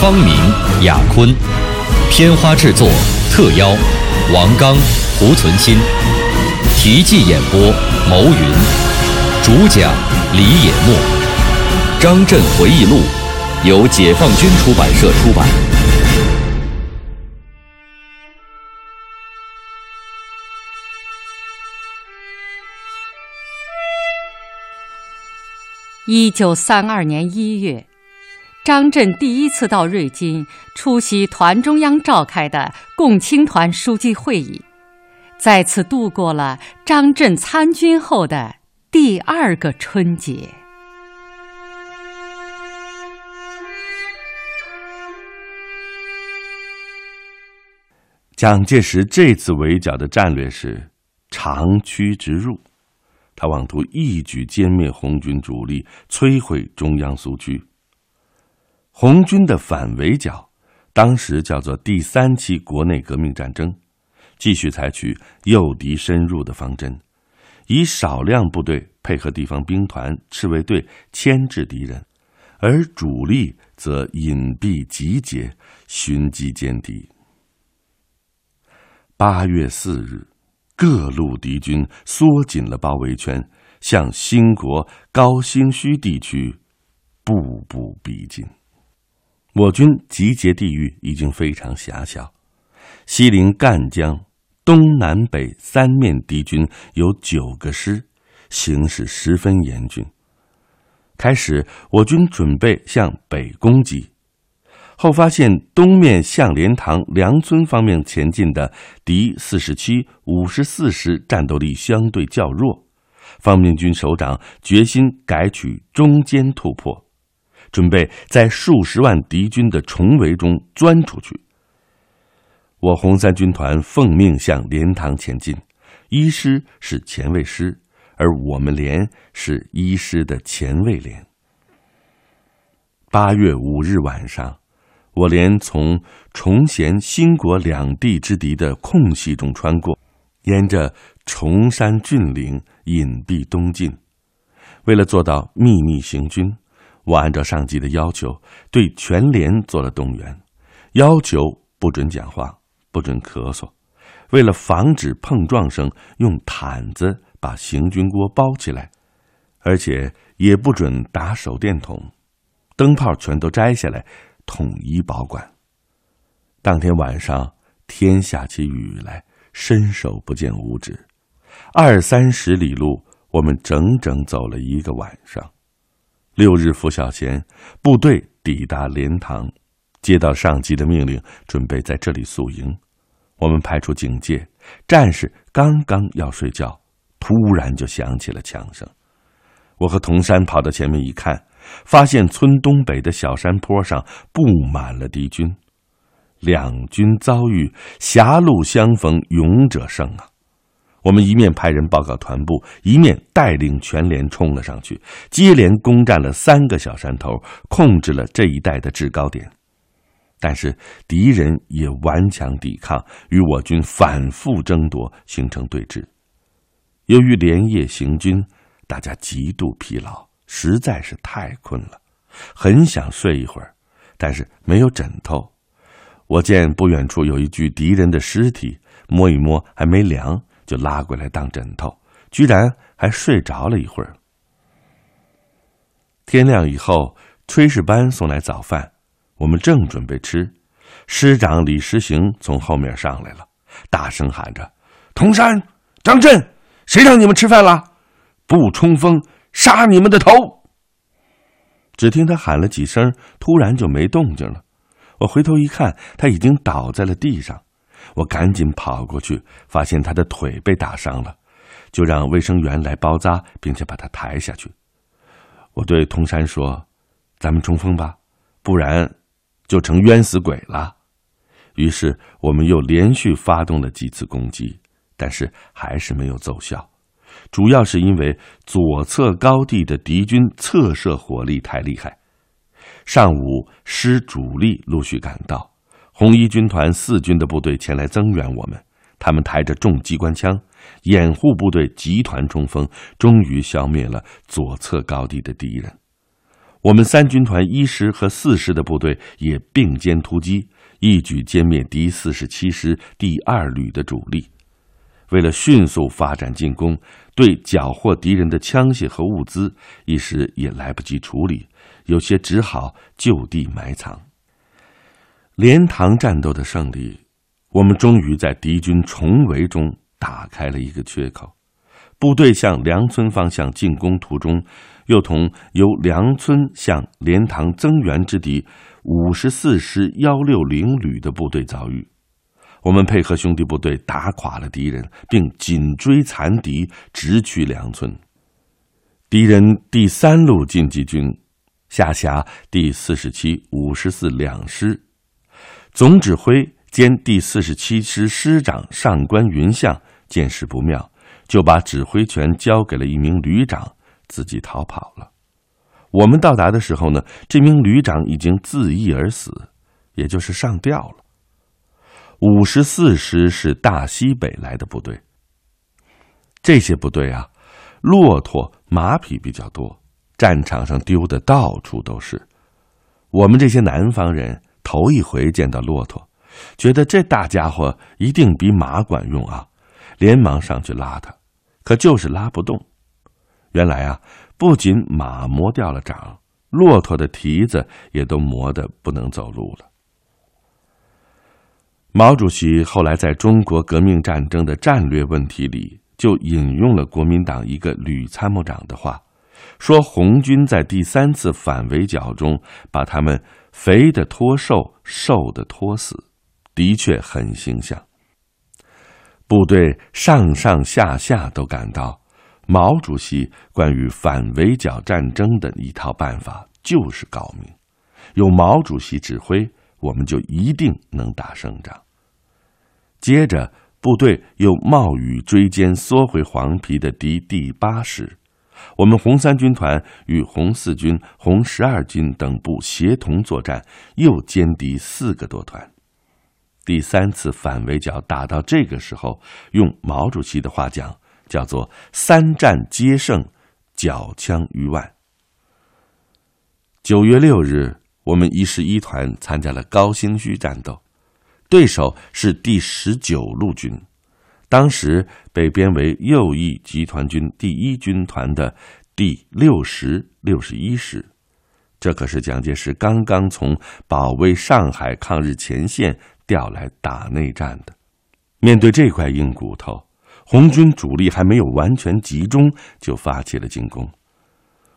方明、雅坤，片花制作特邀王刚、胡存新，题记演播牟云，主讲李野墨，《张震回忆录》由解放军出版社出版。一九三二年一月，张震第一次到瑞金出席团中央召开的共青团书记会议，再次度过了张震参军后的第二个春节。蒋介石这次围剿的战略是长驱直入，他妄图一举歼灭红军主力，摧毁中央苏区。红军的反围剿，当时叫做第三期国内革命战争，继续采取诱敌深入的方针，以少量部队配合地方兵团、赤卫队牵制敌人，而主力则隐蔽集结，寻机歼敌。八月四日，各路敌军缩紧了包围圈，向兴国高新区地区步步逼近。我军集结地域已经非常狭小，西临赣江，东南北三面敌军有九个师，形势十分严峻。开始，我军准备向北攻击。后发现东面向莲塘、梁村方面前进的敌四十七、五十四师战斗力相对较弱，方面军首长决心改取中间突破，准备在数十万敌军的重围中钻出去。我红三军团奉命向莲塘前进，一师是前卫师，而我们连是一师的前卫连。八月五日晚上。我连从崇贤、兴国两地之敌的空隙中穿过，沿着崇山峻岭隐蔽东进。为了做到秘密行军，我按照上级的要求，对全连做了动员，要求不准讲话，不准咳嗽。为了防止碰撞声，用毯子把行军锅包起来，而且也不准打手电筒，灯泡全都摘下来。统一保管。当天晚上，天下起雨来，伸手不见五指，二三十里路，我们整整走了一个晚上。六日拂晓前，部队抵达莲塘，接到上级的命令，准备在这里宿营。我们排除警戒，战士刚刚要睡觉，突然就响起了枪声。我和童山跑到前面一看。发现村东北的小山坡上布满了敌军，两军遭遇，狭路相逢勇者胜啊！我们一面派人报告团部，一面带领全连冲了上去，接连攻占了三个小山头，控制了这一带的制高点。但是敌人也顽强抵抗，与我军反复争夺，形成对峙。由于连夜行军，大家极度疲劳。实在是太困了，很想睡一会儿，但是没有枕头。我见不远处有一具敌人的尸体，摸一摸还没凉，就拉过来当枕头，居然还睡着了一会儿。天亮以后，炊事班送来早饭，我们正准备吃，师长李实行从后面上来了，大声喊着：“童山、张震，谁让你们吃饭了？不冲锋！”杀你们的头！只听他喊了几声，突然就没动静了。我回头一看，他已经倒在了地上。我赶紧跑过去，发现他的腿被打伤了，就让卫生员来包扎，并且把他抬下去。我对童山说：“咱们冲锋吧，不然就成冤死鬼了。”于是我们又连续发动了几次攻击，但是还是没有奏效。主要是因为左侧高地的敌军侧射火力太厉害。上午，师主力陆续赶到，红一军团四军的部队前来增援我们。他们抬着重机关枪，掩护部队集团冲锋，终于消灭了左侧高地的敌人。我们三军团一师和四师的部队也并肩突击，一举歼灭敌四十七师第二旅的主力。为了迅速发展进攻，对缴获敌人的枪械和物资，一时也来不及处理，有些只好就地埋藏。连塘战斗的胜利，我们终于在敌军重围中打开了一个缺口。部队向梁村方向进攻途中，又同由梁村向连塘增援之敌五十四师幺六零旅的部队遭遇。我们配合兄弟部队打垮了敌人，并紧追残敌，直取梁村。敌人第三路进击军下辖第四十七、五十四两师，总指挥兼第四十七师师长上官云相见势不妙，就把指挥权交给了一名旅长，自己逃跑了。我们到达的时候呢，这名旅长已经自缢而死，也就是上吊了。五十四师是大西北来的部队。这些部队啊，骆驼、马匹比较多，战场上丢的到处都是。我们这些南方人头一回见到骆驼，觉得这大家伙一定比马管用啊，连忙上去拉它，可就是拉不动。原来啊，不仅马磨掉了掌，骆驼的蹄子也都磨得不能走路了。毛主席后来在中国革命战争的战略问题里，就引用了国民党一个旅参谋长的话，说红军在第三次反围剿中把他们肥的拖瘦，瘦的拖死，的确很形象。部队上上下下都感到，毛主席关于反围剿战争的一套办法就是高明，有毛主席指挥，我们就一定能打胜仗。接着，部队又冒雨追歼缩回黄陂的敌第八师，我们红三军团与红四军、红十二军等部协同作战，又歼敌四个多团。第三次反围剿打到这个时候，用毛主席的话讲，叫做“三战皆胜，缴枪于万”。九月六日，我们一十一团参加了高兴圩战斗。对手是第十九路军，当时被编为右翼集团军第一军团的第六十六十一师，这可是蒋介石刚刚从保卫上海抗日前线调来打内战的。面对这块硬骨头，红军主力还没有完全集中，就发起了进攻。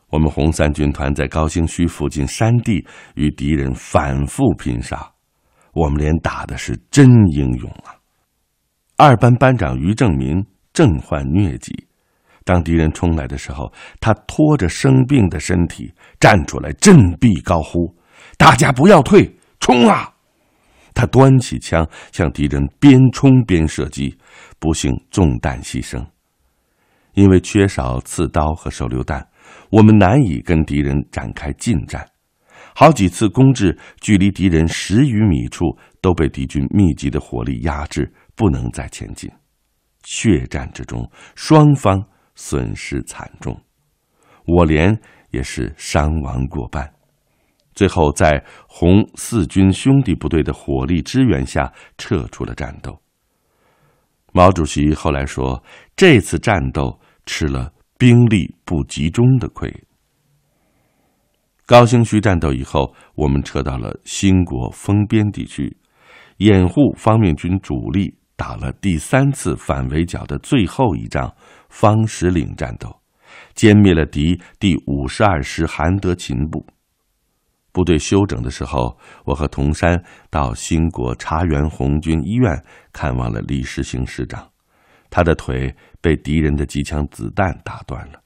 我们红三军团在高兴圩附近山地与敌人反复拼杀。我们连打的是真英勇啊！二班班长于正民正患疟疾，当敌人冲来的时候，他拖着生病的身体站出来，振臂高呼：“大家不要退，冲啊！”他端起枪向敌人边冲边射击，不幸中弹牺牲。因为缺少刺刀和手榴弹，我们难以跟敌人展开近战。好几次攻至距离敌人十余米处，都被敌军密集的火力压制，不能再前进。血战之中，双方损失惨重，我连也是伤亡过半。最后在红四军兄弟部队的火力支援下，撤出了战斗。毛主席后来说，这次战斗吃了兵力不集中的亏。高兴圩战斗以后，我们撤到了兴国丰边地区，掩护方面军主力打了第三次反围剿的最后一仗——方石岭战斗，歼灭了敌第五十二师韩德勤部。部队休整的时候，我和童山到兴国茶园红军医院看望了李世兴师长，他的腿被敌人的机枪子弹打断了。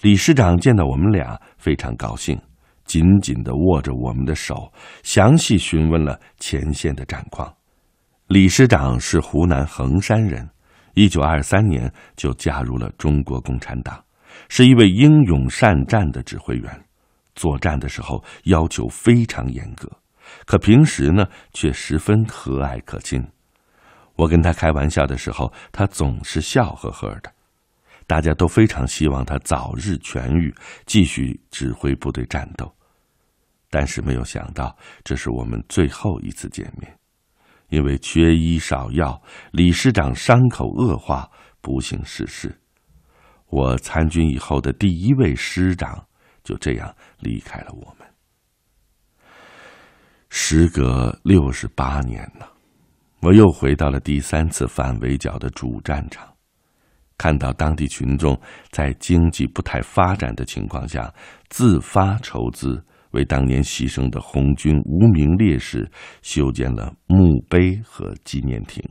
李师长见到我们俩，非常高兴。紧紧的握着我们的手，详细询问了前线的战况，李师长是湖南衡山人，一九二三年就加入了中国共产党，是一位英勇善战的指挥员。作战的时候要求非常严格，可平时呢却十分和蔼可亲。我跟他开玩笑的时候，他总是笑呵呵的。大家都非常希望他早日痊愈，继续指挥部队战斗。但是没有想到，这是我们最后一次见面。因为缺医少药，李师长伤口恶化，不幸逝世。我参军以后的第一位师长就这样离开了我们。时隔六十八年了，我又回到了第三次反围剿的主战场，看到当地群众在经济不太发展的情况下自发筹资。为当年牺牲的红军无名烈士修建了墓碑和纪念亭。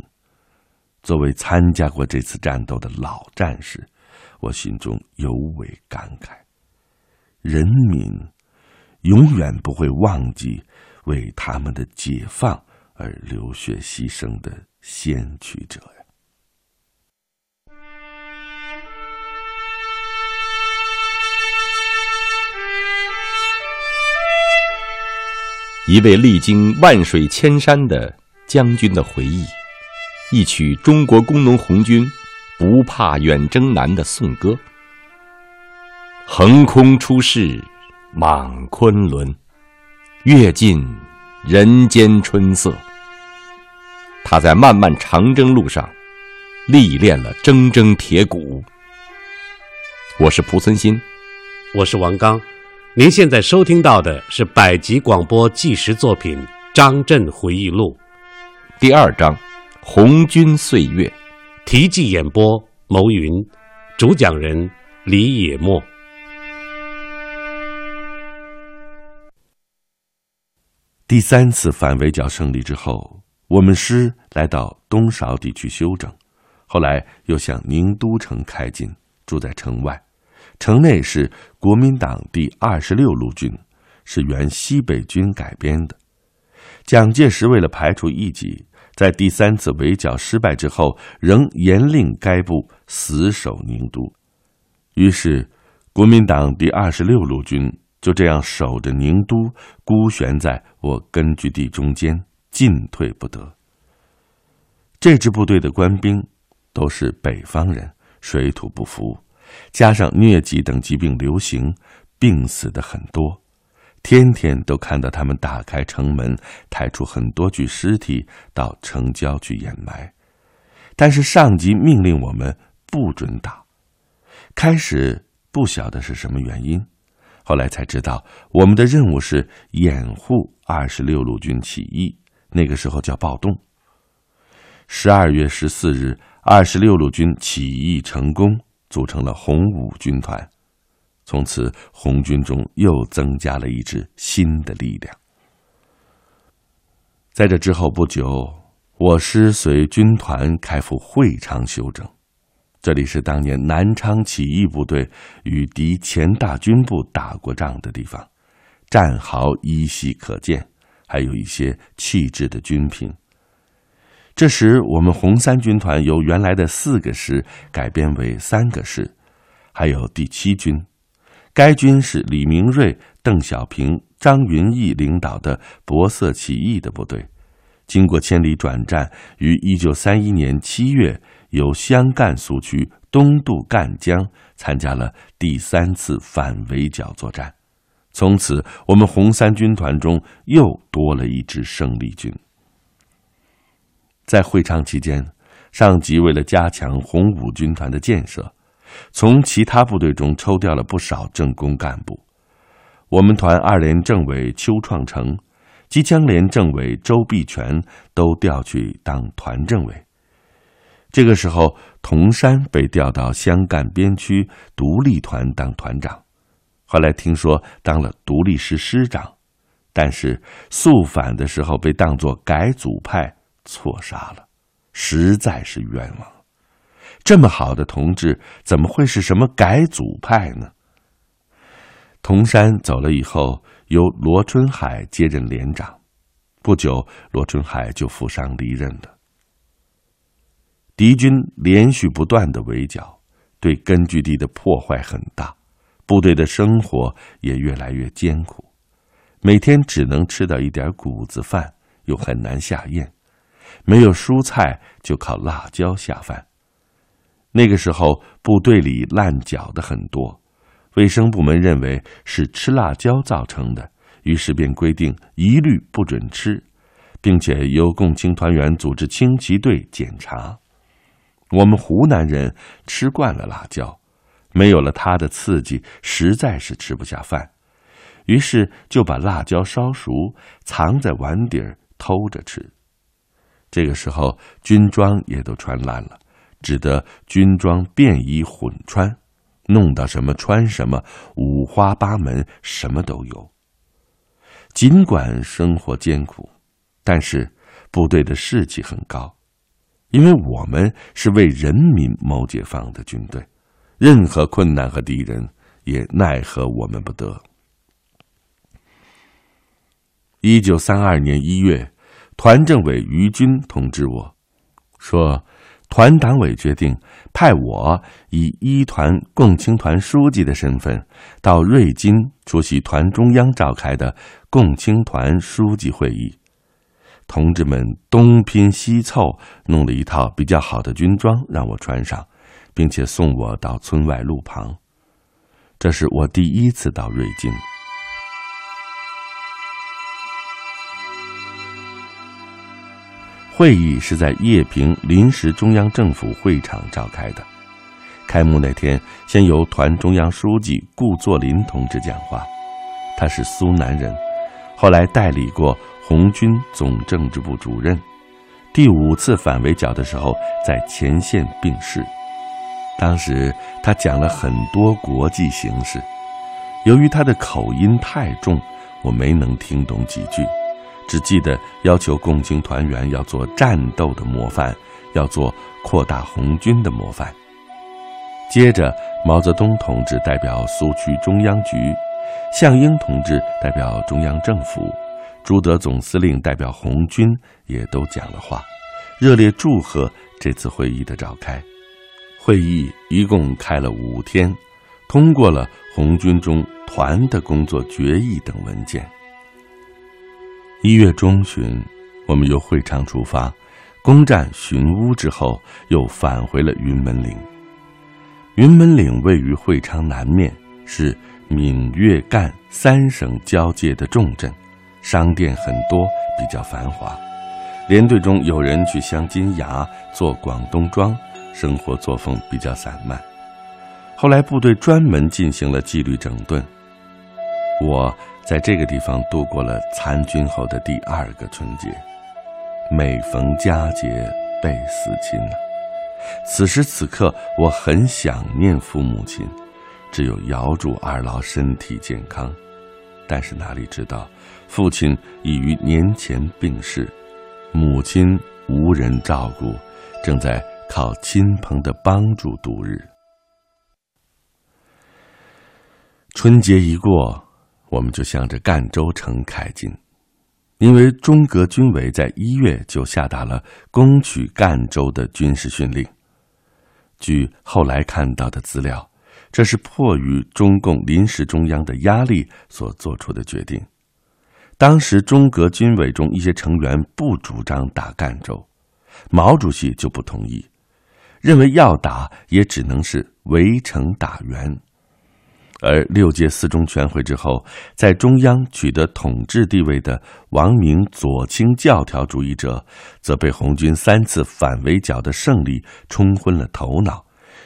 作为参加过这次战斗的老战士，我心中尤为感慨：人民永远不会忘记为他们的解放而流血牺牲的先驱者呀。一位历经万水千山的将军的回忆，一曲中国工农红军不怕远征难的颂歌。横空出世，莽昆仑，阅尽人间春色。他在漫漫长征路上历练了铮铮铁骨。我是蒲存昕，我是王刚。您现在收听到的是百集广播纪实作品《张震回忆录》第二章《红军岁月》，题记演播牟云，主讲人李野墨。第三次反围剿胜利之后，我们师来到东韶地区休整，后来又向宁都城开进，住在城外。城内是国民党第二十六路军，是原西北军改编的。蒋介石为了排除异己，在第三次围剿失败之后，仍严令该部死守宁都。于是，国民党第二十六路军就这样守着宁都，孤悬在我根据地中间，进退不得。这支部队的官兵都是北方人，水土不服。加上疟疾等疾病流行，病死的很多，天天都看到他们打开城门，抬出很多具尸体到城郊去掩埋。但是上级命令我们不准打。开始不晓得是什么原因，后来才知道我们的任务是掩护二十六路军起义，那个时候叫暴动。十二月十四日，二十六路军起义成功。组成了红五军团，从此红军中又增加了一支新的力量。在这之后不久，我师随军团开赴会昌休整，这里是当年南昌起义部队与敌前大军部打过仗的地方，战壕依稀可见，还有一些弃置的军品。这时，我们红三军团由原来的四个师改编为三个师，还有第七军。该军是李明瑞、邓小平、张云逸领导的博色起义的部队。经过千里转战，于一九三一年七月由湘赣苏区东渡赣江，参加了第三次反围剿作战。从此，我们红三军团中又多了一支胜利军。在会昌期间，上级为了加强红五军团的建设，从其他部队中抽调了不少政工干部。我们团二连政委邱创成、机枪连政委周必全都调去当团政委。这个时候，童山被调到湘赣边区独立团当团长，后来听说当了独立师师长，但是肃反的时候被当作改组派。错杀了，实在是冤枉！这么好的同志，怎么会是什么改组派呢？童山走了以后，由罗春海接任连长。不久，罗春海就负伤离任了。敌军连续不断的围剿，对根据地的破坏很大，部队的生活也越来越艰苦，每天只能吃到一点谷子饭，又很难下咽，没有蔬菜就靠辣椒下饭。那个时候，部队里烂脚的很多，卫生部门认为是吃辣椒造成的，于是便规定一律不准吃，并且由共青团员组织轻骑队检查。我们湖南人吃惯了辣椒，没有了它的刺激，实在是吃不下饭，于是就把辣椒烧熟，藏在碗底儿偷着吃。这个时候，军装也都穿烂了。只得军装便衣混穿，弄到什么穿什么，五花八门，什么都有。尽管生活艰苦，但是部队的士气很高，因为我们是为人民谋解放的军队，任何困难和敌人也奈何我们不得。一九三二年一月，团政委于军通知我，说。团党委决定派我以一团共青团书记的身份到瑞金出席团中央召开的共青团书记会议。同志们东拼西凑弄了一套比较好的军装让我穿上，并且送我到村外路旁。这是我第一次到瑞金。会议是在叶平临时中央政府会场召开的。开幕那天，先由团中央书记顾作霖同志讲话。他是苏南人，后来代理过红军总政治部主任。第五次反围剿的时候，在前线病逝。当时他讲了很多国际形势，由于他的口音太重，我没能听懂几句。只记得要求共青团员要做战斗的模范，要做扩大红军的模范。接着，毛泽东同志代表苏区中央局，项英同志代表中央政府，朱德总司令代表红军也都讲了话，热烈祝贺这次会议的召开。会议一共开了五天，通过了红军中团的工作决议等文件。一月中旬，我们由会昌出发，攻占寻乌之后，又返回了云门岭。云门岭位于会昌南面，是闽粤赣三省交界的重镇，商店很多，比较繁华。连队中有人去镶金牙、做广东装，生活作风比较散漫。后来部队专门进行了纪律整顿，我。在这个地方度过了参军后的第二个春节，每逢佳节倍思亲呐。此时此刻，我很想念父母亲，只有遥祝二老身体健康。但是哪里知道，父亲已于年前病逝，母亲无人照顾，正在靠亲朋的帮助度日。春节一过。我们就向着赣州城开进，因为中革军委在一月就下达了攻取赣州的军事训令。据后来看到的资料，这是迫于中共临时中央的压力所做出的决定。当时中革军委中一些成员不主张打赣州，毛主席就不同意，认为要打也只能是围城打援。而六届四中全会之后，在中央取得统治地位的王明左倾教条主义者，则被红军三次反围剿的胜利冲昏了头脑，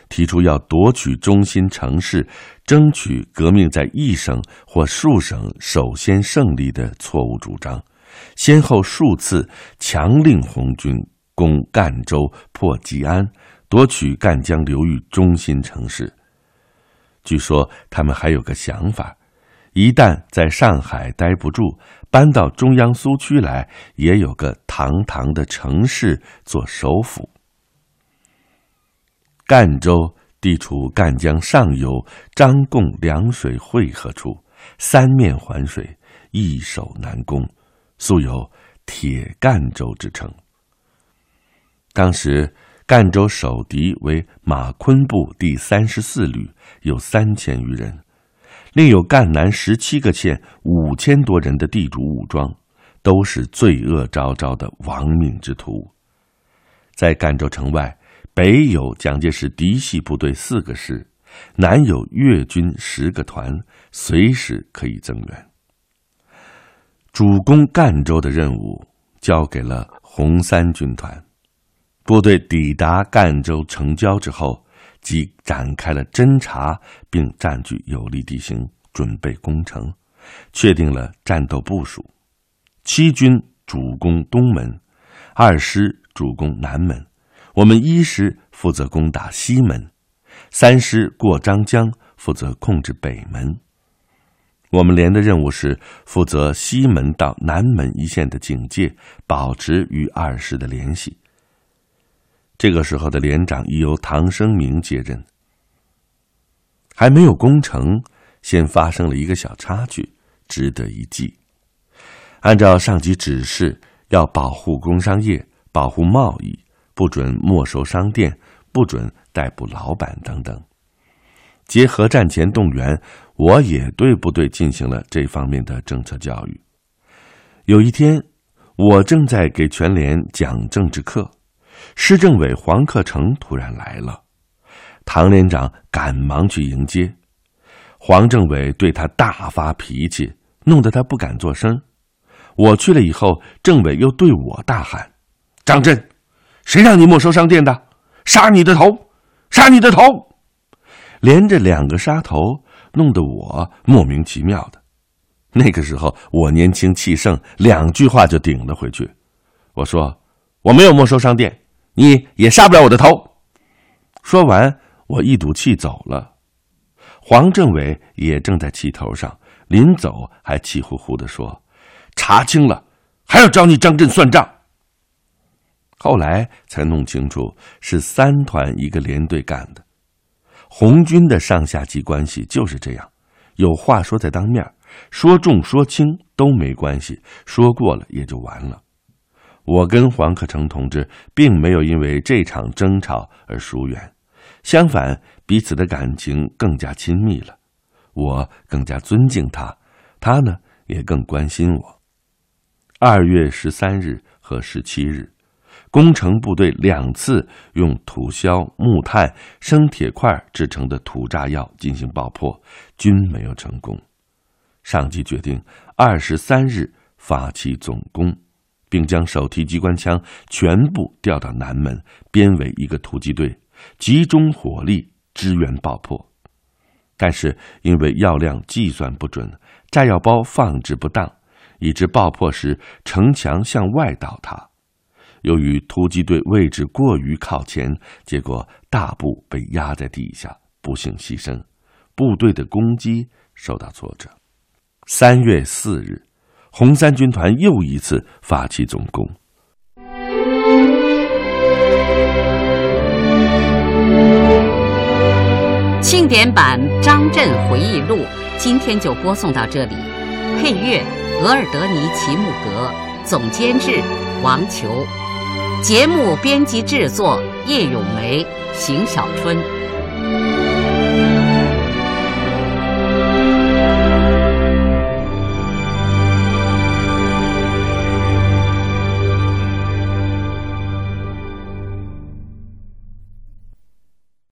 提出要夺取中心城市，争取革命在一省或数省首先胜利的错误主张，先后数次强令红军攻赣州、破吉安，夺取赣江流域中心城市。据说他们还有个想法，一旦在上海待不住，搬到中央苏区来，也有个堂堂的城市做首府。赣州地处赣江上游张贡两水汇合处，三面环水，易守难攻，素有“铁赣州”之称。当时赣州守敌为马昆部第三十四旅，有三千余人，另有赣南十七个县五千多人的地主武装，都是罪恶昭昭的亡命之徒。在赣州城外，北有蒋介石嫡系部队四个师，南有粤军十个团，随时可以增援。主攻赣州的任务交给了红三军团。部队抵达赣州城郊之后，即展开了侦察，并占据有利地形，准备攻城，确定了战斗部署。七军主攻东门，二师主攻南门，我们一师负责攻打西门，三师过张江负责控制北门。我们连的任务是负责西门到南门一线的警戒，保持与二师的联系。这个时候的连长已由唐生明接任，还没有攻城，先发生了一个小插曲，值得一记。按照上级指示，要保护工商业，保护贸易，不准没收商店，不准逮捕老板等等。结合战前动员，我也对部队进行了这方面的政策教育。有一天，我正在给全连讲政治课。市政委黄克诚突然来了，唐连长赶忙去迎接。黄政委对他大发脾气，弄得他不敢作声。我去了以后，政委又对我大喊：“张震，谁让你没收商店的？杀你的头！杀你的头！”连着两个杀头，弄得我莫名其妙的。那个时候我年轻气盛，两句话就顶了回去。我说：“我没有没收商店。”你也杀不了我的头。说完，我一赌气走了。黄政委也正在气头上，临走还气呼呼的说：“查清了，还要找你张震算账。”后来才弄清楚是三团一个连队干的。红军的上下级关系就是这样，有话说在当面，说重说轻都没关系，说过了也就完了。我跟黄克诚同志并没有因为这场争吵而疏远，相反，彼此的感情更加亲密了。我更加尊敬他，他呢也更关心我。二月十三日和十七日，工程部队两次用土硝、木炭、生铁块制成的土炸药进行爆破，均没有成功。上级决定二十三日发起总攻。并将手提机关枪全部调到南门，编为一个突击队，集中火力支援爆破。但是因为药量计算不准，炸药包放置不当，以致爆破时城墙向外倒塌。由于突击队位置过于靠前，结果大部被压在地下，不幸牺牲。部队的攻击受到挫折。三月四日。红三军团又一次发起总攻。庆典版张震回忆录今天就播送到这里，配乐额尔德尼·齐木格，总监制王球，节目编辑制作叶咏梅、邢小春。